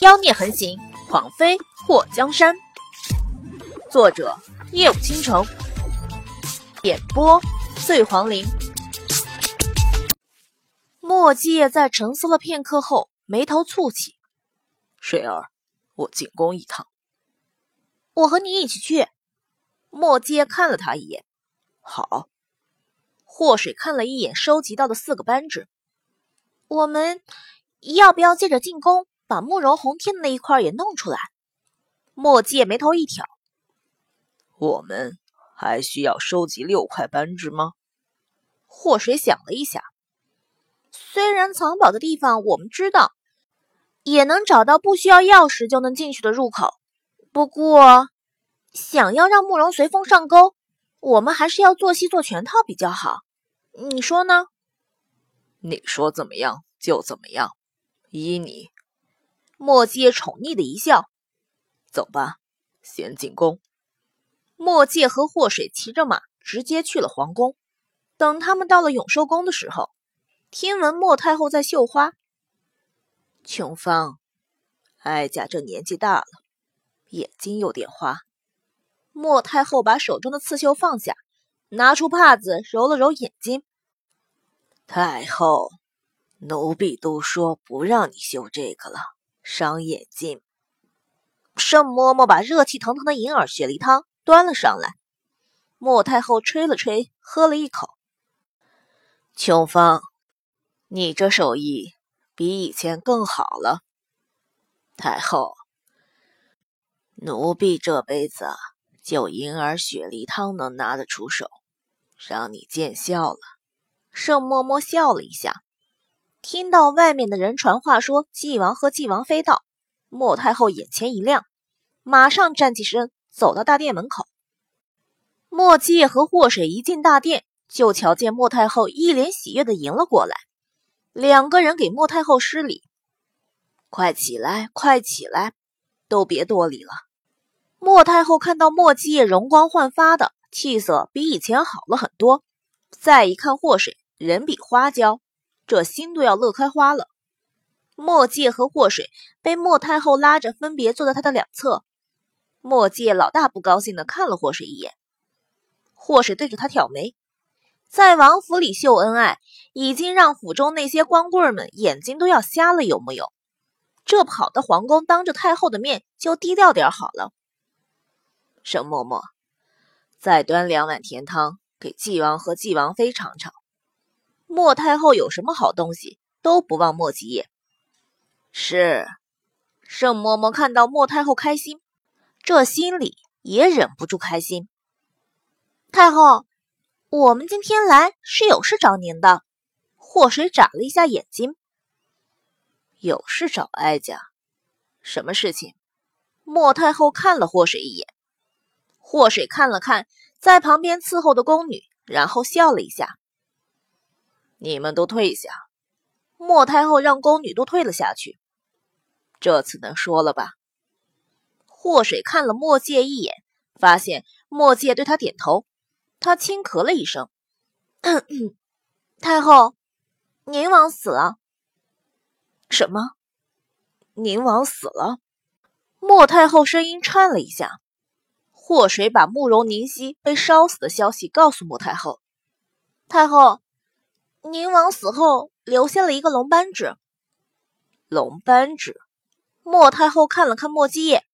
妖孽横行，狂妃祸江山。作者：夜舞倾城，演播：醉黄林。墨界在沉思了片刻后，眉头蹙起。水儿，我进宫一趟。我和你一起去。墨界看了他一眼。好。祸水看了一眼收集到的四个扳指。我们要不要借着进宫？把慕容红天的那一块也弄出来。墨界眉头一挑，我们还需要收集六块扳指吗？祸水想了一下，虽然藏宝的地方我们知道，也能找到不需要钥匙就能进去的入口，不过想要让慕容随风上钩，我们还是要做戏做全套比较好。你说呢？你说怎么样就怎么样，依你。墨界宠溺的一笑，走吧，先进宫。墨界和祸水骑着马直接去了皇宫。等他们到了永寿宫的时候，听闻莫太后在绣花。琼芳，哀家这年纪大了，眼睛有点花。莫太后把手中的刺绣放下，拿出帕子揉了揉眼睛。太后，奴婢都说不让你绣这个了。伤眼睛。盛嬷嬷把热气腾腾的银耳雪梨汤端了上来，莫太后吹了吹，喝了一口。琼芳，你这手艺比以前更好了。太后，奴婢这辈子就银耳雪梨汤能拿得出手，让你见笑了。盛嬷嬷笑了一下。听到外面的人传话说纪王和纪王妃到，莫太后眼前一亮，马上站起身走到大殿门口。莫季和祸水一进大殿，就瞧见莫太后一脸喜悦的迎了过来，两个人给莫太后施礼：“快起来，快起来，都别多礼了。”莫太后看到莫季容光焕发的气色比以前好了很多，再一看祸水，人比花娇。这心都要乐开花了。墨界和祸水被莫太后拉着，分别坐在他的两侧。墨界老大不高兴的看了祸水一眼，祸水对着他挑眉。在王府里秀恩爱，已经让府中那些光棍们眼睛都要瞎了，有木有？这跑到皇宫，当着太后的面就低调点好了。沈嬷嬷，再端两碗甜汤给纪王和纪王妃尝尝。莫太后有什么好东西，都不忘莫吉业。是，盛嬷嬷看到莫太后开心，这心里也忍不住开心。太后，我们今天来是有事找您的。祸水眨了一下眼睛，有事找哀家，什么事情？莫太后看了祸水一眼，祸水看了看在旁边伺候的宫女，然后笑了一下。你们都退下。莫太后让宫女都退了下去。这次能说了吧？祸水看了莫界一眼，发现莫界对他点头。他轻咳了一声：“ 太后，宁王死了。”什么？宁王死了？莫太后声音颤了一下。祸水把慕容宁熙被烧死的消息告诉莫太后。太后。宁王死后留下了一个龙扳指。龙扳指。莫太后看了看莫继业，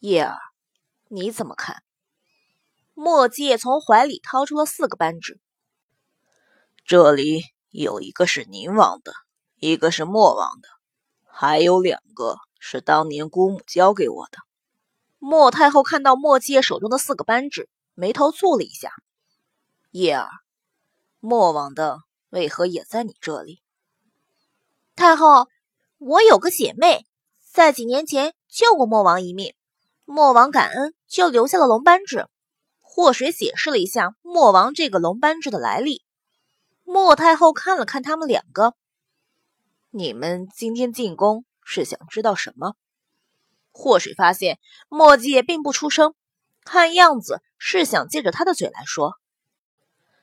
叶儿，你怎么看？莫继业从怀里掏出了四个扳指。这里有一个是宁王的，一个是莫王的，还有两个是当年姑母交给我的。莫太后看到莫继业手中的四个扳指，眉头蹙了一下。叶儿，莫王的。为何也在你这里？太后，我有个姐妹，在几年前救过莫王一命，莫王感恩，就留下了龙扳指。祸水解释了一下莫王这个龙扳指的来历。莫太后看了看他们两个，你们今天进宫是想知道什么？祸水发现莫界并不出声，看样子是想借着他的嘴来说。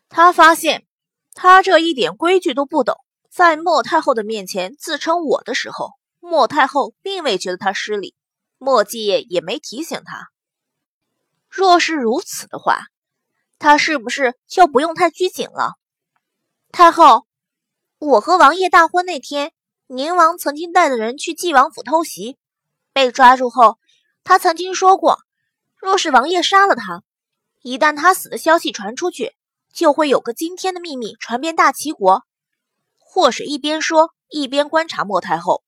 他发现。他这一点规矩都不懂，在莫太后的面前自称我的时候，莫太后并未觉得他失礼，莫继业也没提醒他。若是如此的话，他是不是就不用太拘谨了？太后，我和王爷大婚那天，宁王曾经带着人去纪王府偷袭，被抓住后，他曾经说过，若是王爷杀了他，一旦他死的消息传出去，就会有个惊天的秘密传遍大齐国。祸水一边说，一边观察莫太后。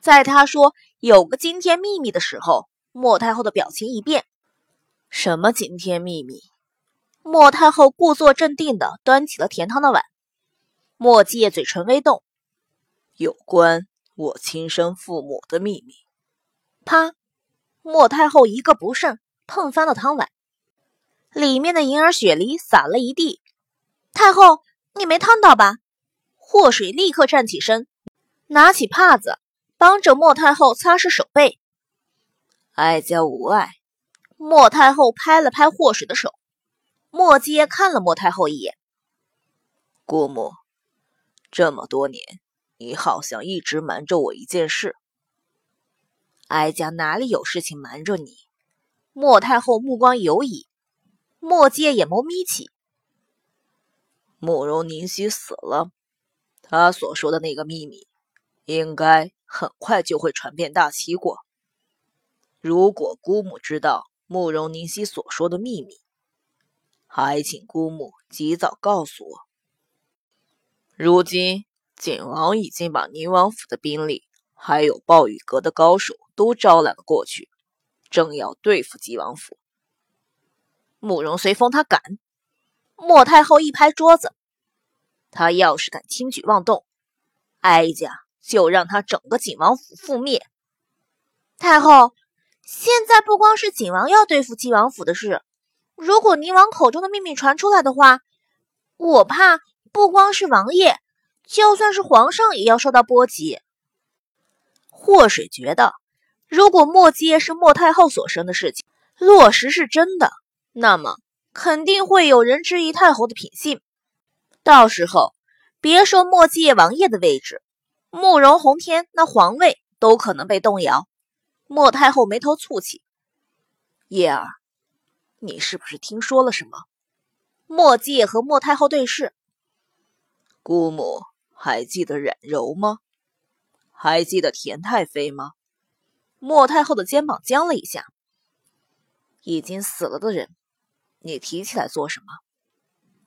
在他说有个惊天秘密的时候，莫太后的表情一变。什么惊天秘密？莫太后故作镇定的端起了甜汤的碗。莫继业嘴唇微动，有关我亲生父母的秘密。啪！莫太后一个不慎碰翻了汤碗，里面的银耳雪梨洒了一地。太后，你没烫到吧？祸水立刻站起身，拿起帕子。帮着莫太后擦拭手背，哀家无碍。莫太后拍了拍祸水的手，莫阶看了莫太后一眼。姑母，这么多年，你好像一直瞒着我一件事。哀家哪里有事情瞒着你？莫太后目光游移，莫阶眼眸眯起。慕容宁熙死了，他所说的那个秘密，应该。很快就会传遍大齐国。如果姑母知道慕容宁熙所说的秘密，还请姑母及早告诉我。如今景王已经把宁王府的兵力，还有暴雨阁的高手都招揽了过去，正要对付吉王府。慕容随风他敢？莫太后一拍桌子，他要是敢轻举妄动，哀家。就让他整个景王府覆灭。太后，现在不光是景王要对付晋王府的事，如果宁王口中的秘密传出来的话，我怕不光是王爷，就算是皇上也要受到波及。祸水觉得，如果莫姬是莫太后所生的事情落实是真的，那么肯定会有人质疑太后的品性。到时候，别说莫姬王爷的位置。慕容宏天那皇位都可能被动摇。莫太后眉头蹙起：“叶儿，你是不是听说了什么？”莫介和莫太后对视。姑母还记得冉柔吗？还记得田太妃吗？莫太后的肩膀僵了一下。已经死了的人，你提起来做什么？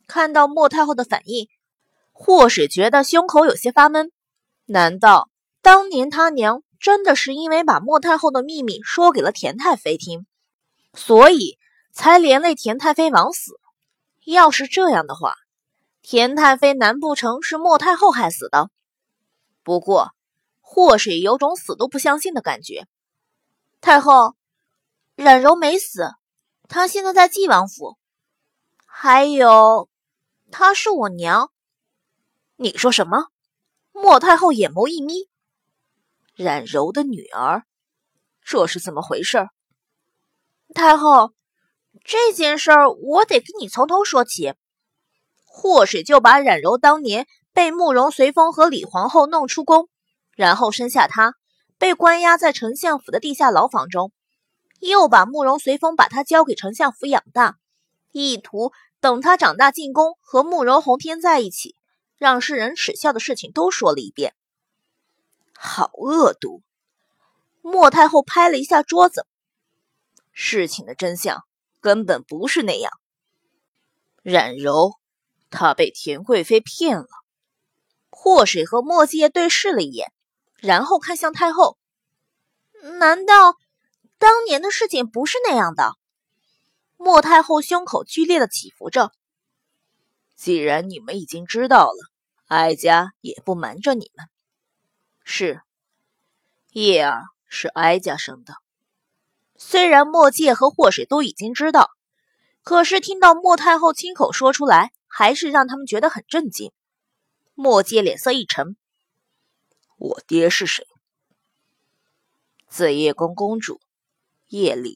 看到莫太后的反应，霍水觉得胸口有些发闷。难道当年他娘真的是因为把莫太后的秘密说给了田太妃听，所以才连累田太妃枉死？要是这样的话，田太妃难不成是莫太后害死的？不过霍水有种死都不相信的感觉。太后，冉柔没死，她现在在纪王府。还有，她是我娘。你说什么？莫太后眼眸一眯，冉柔的女儿，这是怎么回事？太后，这件事儿我得跟你从头说起。祸水就把冉柔当年被慕容随风和李皇后弄出宫，然后生下她，被关押在丞相府的地下牢房中，又把慕容随风把她交给丞相府养大，意图等她长大进宫和慕容宏天在一起。让世人耻笑的事情都说了一遍，好恶毒！莫太后拍了一下桌子，事情的真相根本不是那样。冉柔，她被田贵妃骗了。祸水和莫继业对视了一眼，然后看向太后。难道当年的事情不是那样的？莫太后胸口剧烈的起伏着。既然你们已经知道了。哀家也不瞒着你们，是叶儿是哀家生的。虽然莫介和祸水都已经知道，可是听到莫太后亲口说出来，还是让他们觉得很震惊。莫介脸色一沉：“我爹是谁？”紫叶宫公主叶灵。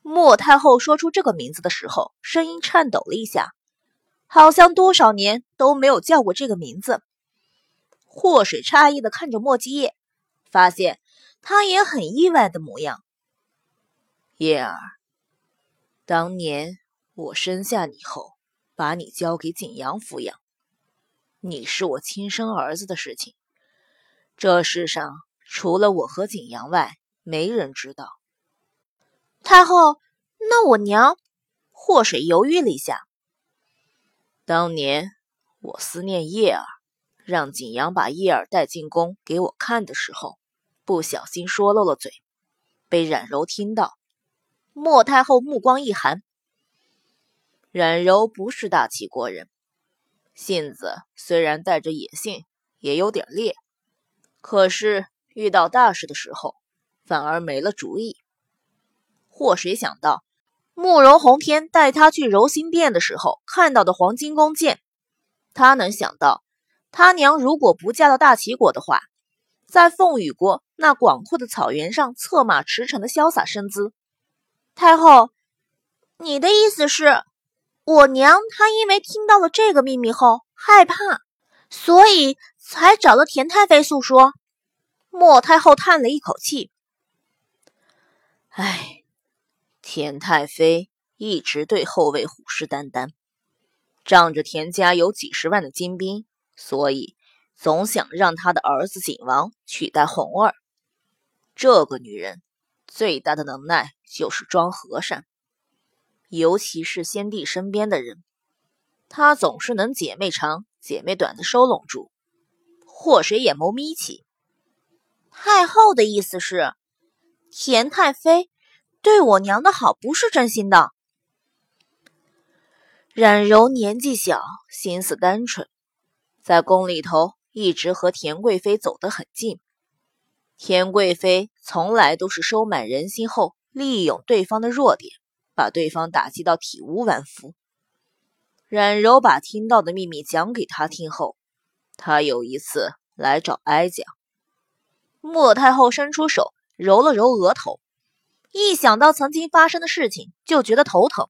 莫太后说出这个名字的时候，声音颤抖了一下。好像多少年都没有叫过这个名字。祸水诧异的看着莫基叶，发现他也很意外的模样。叶儿，当年我生下你后，把你交给景阳抚养，你是我亲生儿子的事情，这世上除了我和景阳外，没人知道。太后，那我娘……祸水犹豫了一下。当年我思念叶儿，让景阳把叶儿带进宫给我看的时候，不小心说漏了嘴，被冉柔听到。莫太后目光一寒。冉柔不是大齐国人，性子虽然带着野性，也有点烈，可是遇到大事的时候，反而没了主意。或谁想到？慕容洪天带他去柔心殿的时候看到的黄金弓箭，他能想到，他娘如果不嫁到大齐国的话，在凤羽国那广阔的草原上策马驰骋的潇洒身姿。太后，你的意思是，我娘她因为听到了这个秘密后害怕，所以才找了田太妃诉说。莫太后叹了一口气，唉。田太妃一直对后位虎视眈眈，仗着田家有几十万的精兵，所以总想让他的儿子景王取代红儿。这个女人最大的能耐就是装和善，尤其是先帝身边的人，她总是能姐妹长姐妹短的收拢住。祸水眼眸眯起，太后的意思是，田太妃。对我娘的好不是真心的。冉柔年纪小，心思单纯，在宫里头一直和田贵妃走得很近。田贵妃从来都是收买人心后，利用对方的弱点，把对方打击到体无完肤。冉柔把听到的秘密讲给他听后，他有一次来找哀家。莫太后伸出手揉了揉额头。一想到曾经发生的事情，就觉得头疼。